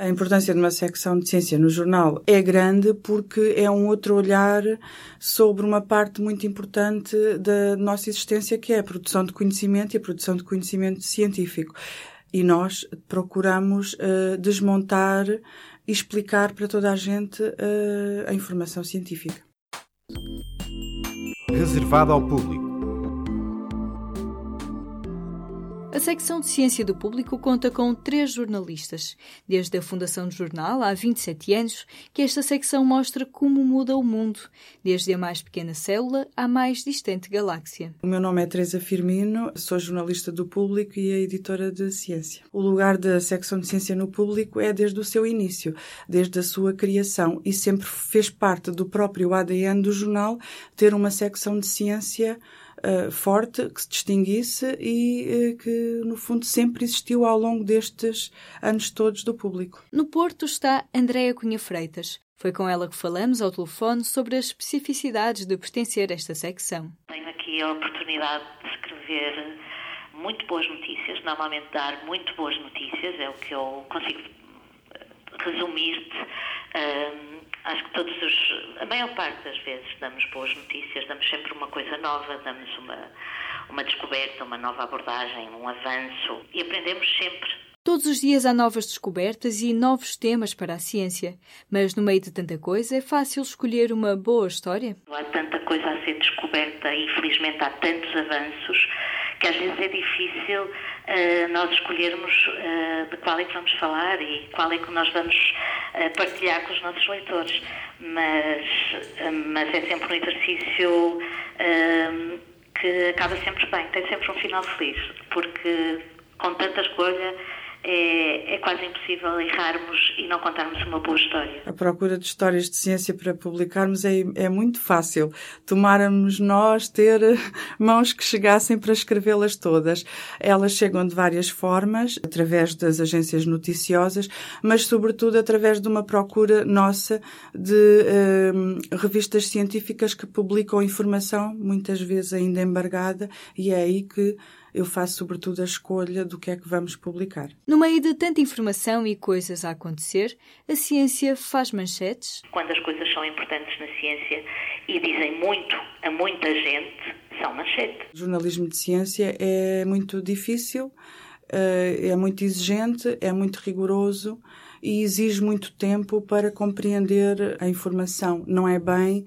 A importância de uma secção de ciência no jornal é grande porque é um outro olhar sobre uma parte muito importante da nossa existência, que é a produção de conhecimento e a produção de conhecimento científico. E nós procuramos uh, desmontar e explicar para toda a gente uh, a informação científica. Reservado ao público. A secção de Ciência do Público conta com três jornalistas. Desde a fundação do jornal, há 27 anos, que esta secção mostra como muda o mundo, desde a mais pequena célula à mais distante galáxia. O meu nome é Teresa Firmino, sou jornalista do Público e a editora de Ciência. O lugar da secção de Ciência no Público é desde o seu início, desde a sua criação, e sempre fez parte do próprio ADN do jornal ter uma secção de ciência uh, forte, que se distinguisse e uh, que, no fundo, sempre existiu ao longo destes anos todos do público. No Porto está Andréa Cunha Freitas. Foi com ela que falamos ao telefone sobre as especificidades de pertencer a esta secção. Tenho aqui a oportunidade de escrever muito boas notícias, normalmente dar muito boas notícias, é o que eu consigo eh, resumir-te. Acho que todos os, a maior parte das vezes damos boas notícias, damos sempre uma coisa nova, damos uma, uma descoberta, uma nova abordagem, um avanço e aprendemos sempre. Todos os dias há novas descobertas e novos temas para a ciência, mas no meio de tanta coisa é fácil escolher uma boa história? Há tanta coisa a ser descoberta e infelizmente há tantos avanços que às vezes é difícil uh, nós escolhermos uh, de qual é que vamos falar e qual é que nós vamos uh, partilhar com os nossos leitores. Mas, mas é sempre um exercício que acaba sempre bem, tem sempre um final feliz, porque com tanta escolha é, é, quase impossível errarmos e não contarmos uma boa história. A procura de histórias de ciência para publicarmos é, é muito fácil. Tomáramos nós ter mãos que chegassem para escrevê-las todas. Elas chegam de várias formas, através das agências noticiosas, mas sobretudo através de uma procura nossa de eh, revistas científicas que publicam informação, muitas vezes ainda embargada, e é aí que eu faço sobretudo a escolha do que é que vamos publicar. No meio de tanta informação e coisas a acontecer, a ciência faz manchetes? Quando as coisas são importantes na ciência e dizem muito a muita gente, são manchetes. O jornalismo de ciência é muito difícil, eh, é muito exigente, é muito rigoroso e exige muito tempo para compreender a informação. Não é bem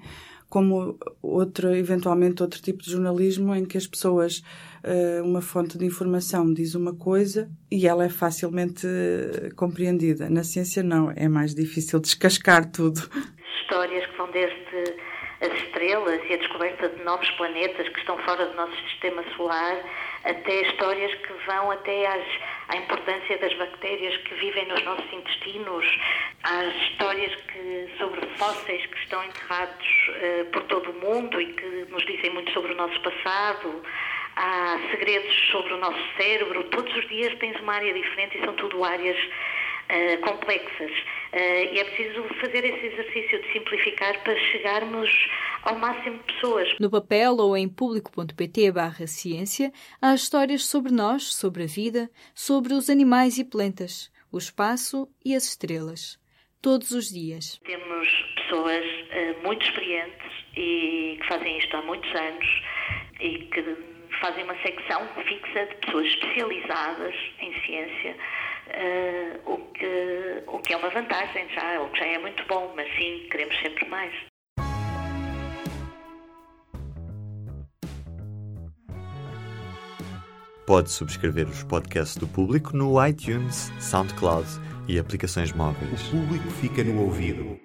como outro, eventualmente outro tipo de jornalismo em que as pessoas, eh, uma fonte de informação diz uma coisa e ela é facilmente eh, compreendida. Na ciência não, é mais difícil descascar tudo. Histórias que vão desde estrelas e a descoberta de novos planetas que estão fora do nosso sistema solar, até histórias que vão até às, à importância das bactérias que vivem nos nossos intestinos, às histórias que, sobre fósseis que estão enterrados uh, por todo o mundo e que nos dizem muito sobre o nosso passado, há segredos sobre o nosso cérebro. Todos os dias tens uma área diferente e são tudo áreas uh, complexas. Uh, e é preciso fazer esse exercício de simplificar para chegarmos ao máximo de pessoas. No papel ou em público.pt barra ciência há histórias sobre nós, sobre a vida, sobre os animais e plantas, o espaço e as estrelas. Todos os dias. Temos pessoas uh, muito experientes e que fazem isto há muitos anos e que fazem uma secção fixa de pessoas especializadas em ciência uh, o, que, o que é uma vantagem já, o que já é muito bom, mas sim, queremos sempre mais. Pode subscrever os podcasts do Público no iTunes, SoundCloud e aplicações móveis. O Público fica no ouvido.